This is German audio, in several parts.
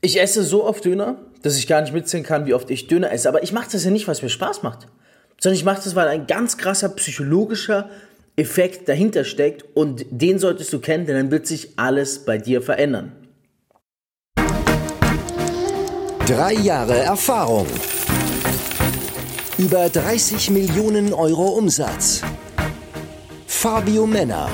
Ich esse so oft Döner, dass ich gar nicht mitzählen kann, wie oft ich Döner esse. Aber ich mache das ja nicht, weil es mir Spaß macht, sondern ich mache das, weil ein ganz krasser psychologischer Effekt dahinter steckt und den solltest du kennen, denn dann wird sich alles bei dir verändern. Drei Jahre Erfahrung. Über 30 Millionen Euro Umsatz. Fabio Männer.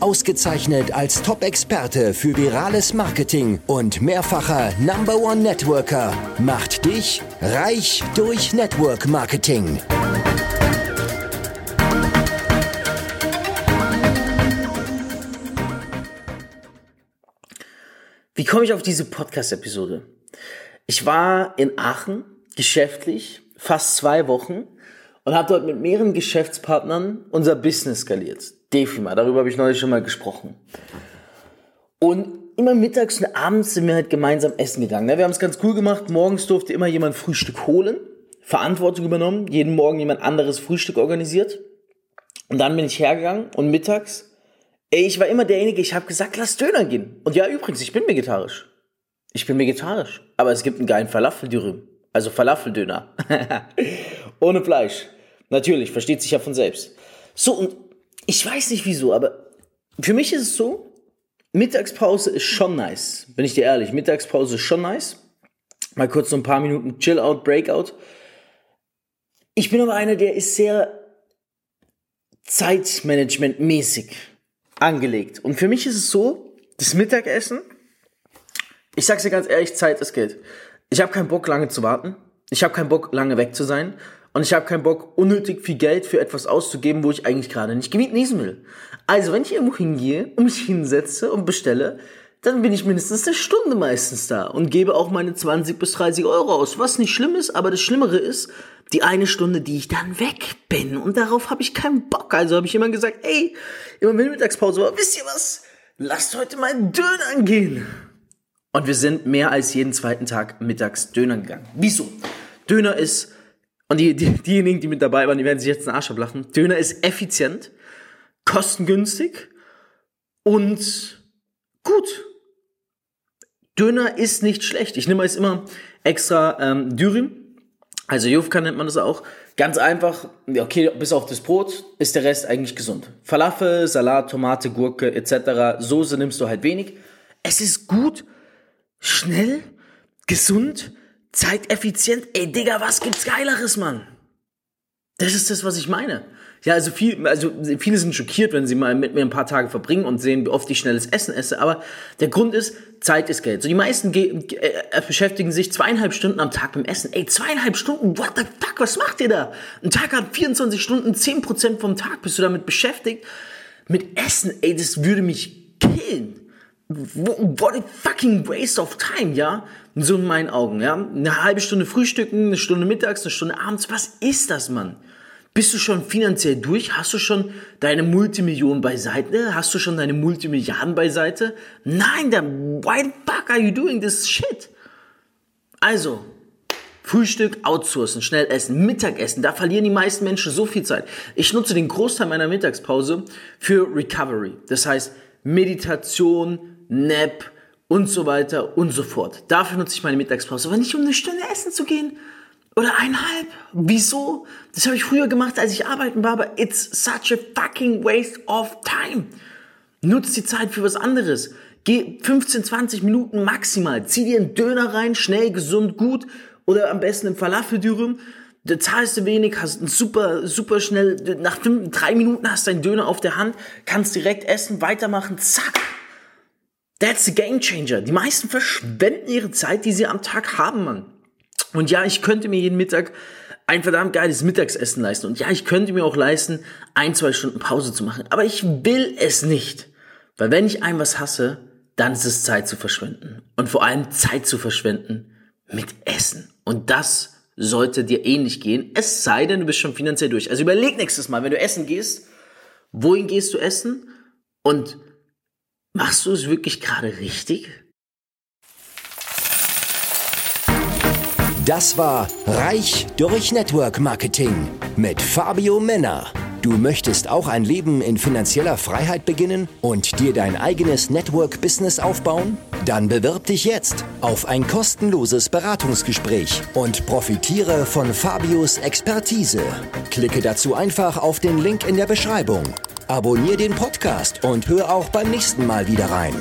Ausgezeichnet als Top-Experte für virales Marketing und mehrfacher Number One Networker macht dich reich durch Network Marketing. Wie komme ich auf diese Podcast-Episode? Ich war in Aachen geschäftlich fast zwei Wochen und habe dort mit mehreren Geschäftspartnern unser Business skaliert. Defima, darüber habe ich neulich schon mal gesprochen. Und immer mittags und abends sind wir halt gemeinsam essen gegangen. Ne? Wir haben es ganz cool gemacht. Morgens durfte immer jemand Frühstück holen, Verantwortung übernommen, jeden Morgen jemand anderes Frühstück organisiert. Und dann bin ich hergegangen und mittags, ey, ich war immer derjenige, ich habe gesagt, lass Döner gehen. Und ja, übrigens, ich bin vegetarisch. Ich bin vegetarisch. Aber es gibt einen geilen Falafeldürüm. Also Falafeldöner. Ohne Fleisch. Natürlich, versteht sich ja von selbst. So, und ich weiß nicht wieso, aber für mich ist es so, Mittagspause ist schon nice. Bin ich dir ehrlich, Mittagspause ist schon nice. Mal kurz so ein paar Minuten Chill-out, Breakout. Ich bin aber einer, der ist sehr Zeitmanagement-mäßig angelegt. Und für mich ist es so, das Mittagessen, ich sag's dir ganz ehrlich, Zeit ist Geld. Ich habe keinen Bock, lange zu warten. Ich habe keinen Bock, lange weg zu sein. Und ich habe keinen Bock, unnötig viel Geld für etwas auszugeben, wo ich eigentlich gerade nicht genießen will. Also, wenn ich irgendwo hingehe und mich hinsetze und bestelle, dann bin ich mindestens eine Stunde meistens da und gebe auch meine 20 bis 30 Euro aus. Was nicht schlimm ist, aber das Schlimmere ist, die eine Stunde, die ich dann weg bin. Und darauf habe ich keinen Bock. Also habe ich immer gesagt, ey, immer wenn Mittagspause war, wisst ihr was? Lasst heute mal Döner angehen. Und wir sind mehr als jeden zweiten Tag mittags Döner gegangen. Wieso? Döner ist und die, die, diejenigen, die mit dabei waren, die werden sich jetzt den Arsch ablachen. Döner ist effizient, kostengünstig und gut. Döner ist nicht schlecht. Ich nehme jetzt immer extra ähm, Dürüm, also Jufka nennt man das auch. Ganz einfach, okay, bis auf das Brot ist der Rest eigentlich gesund. Falafel, Salat, Tomate, Gurke etc. Soße nimmst du halt wenig. Es ist gut, schnell, gesund zeiteffizient. Ey, Digga, was gibt's Geileres, Mann? Das ist das, was ich meine. Ja, also, viel, also viele sind schockiert, wenn sie mal mit mir ein paar Tage verbringen und sehen, wie oft ich schnelles Essen esse. Aber der Grund ist, Zeit ist Geld. So die meisten äh, beschäftigen sich zweieinhalb Stunden am Tag beim Essen. Ey, zweieinhalb Stunden? What the fuck? Was macht ihr da? Ein Tag hat 24 Stunden, 10% vom Tag bist du damit beschäftigt. Mit Essen, ey, das würde mich killen what a fucking waste of time, ja? So in meinen Augen, ja? Eine halbe Stunde frühstücken, eine Stunde mittags, eine Stunde abends. Was ist das, Mann? Bist du schon finanziell durch? Hast du schon deine Multimillionen beiseite? Hast du schon deine Multimilliarden beiseite? Nein, dann why the fuck are you doing this shit? Also, Frühstück outsourcen, schnell essen, Mittagessen, da verlieren die meisten Menschen so viel Zeit. Ich nutze den Großteil meiner Mittagspause für Recovery. Das heißt, Meditation, Nap und so weiter und so fort. Dafür nutze ich meine Mittagspause, aber nicht um eine Stunde essen zu gehen. Oder eineinhalb. Wieso? Das habe ich früher gemacht, als ich arbeiten war, aber it's such a fucking waste of time. Nutz die Zeit für was anderes. Geh 15, 20 Minuten maximal. Zieh dir einen Döner rein, schnell, gesund, gut. Oder am besten im Falafeldürüm. Da zahlst du wenig, hast ein super, super schnell, nach fünf, drei Minuten hast du deinen Döner auf der Hand, kannst direkt essen, weitermachen, zack. That's the game changer. Die meisten verschwenden ihre Zeit, die sie am Tag haben, Mann. Und ja, ich könnte mir jeden Mittag ein verdammt geiles Mittagsessen leisten. Und ja, ich könnte mir auch leisten, ein, zwei Stunden Pause zu machen. Aber ich will es nicht. Weil wenn ich ein was hasse, dann ist es Zeit zu verschwenden. Und vor allem Zeit zu verschwenden mit Essen. Und das sollte dir ähnlich gehen. Es sei denn, du bist schon finanziell durch. Also überleg nächstes Mal, wenn du essen gehst, wohin gehst du essen? Und Machst du es wirklich gerade richtig? Das war Reich durch Network Marketing mit Fabio Männer. Du möchtest auch ein Leben in finanzieller Freiheit beginnen und dir dein eigenes Network-Business aufbauen? Dann bewirb dich jetzt auf ein kostenloses Beratungsgespräch und profitiere von Fabios Expertise. Klicke dazu einfach auf den Link in der Beschreibung. Abonnier den Podcast und hör auch beim nächsten Mal wieder rein.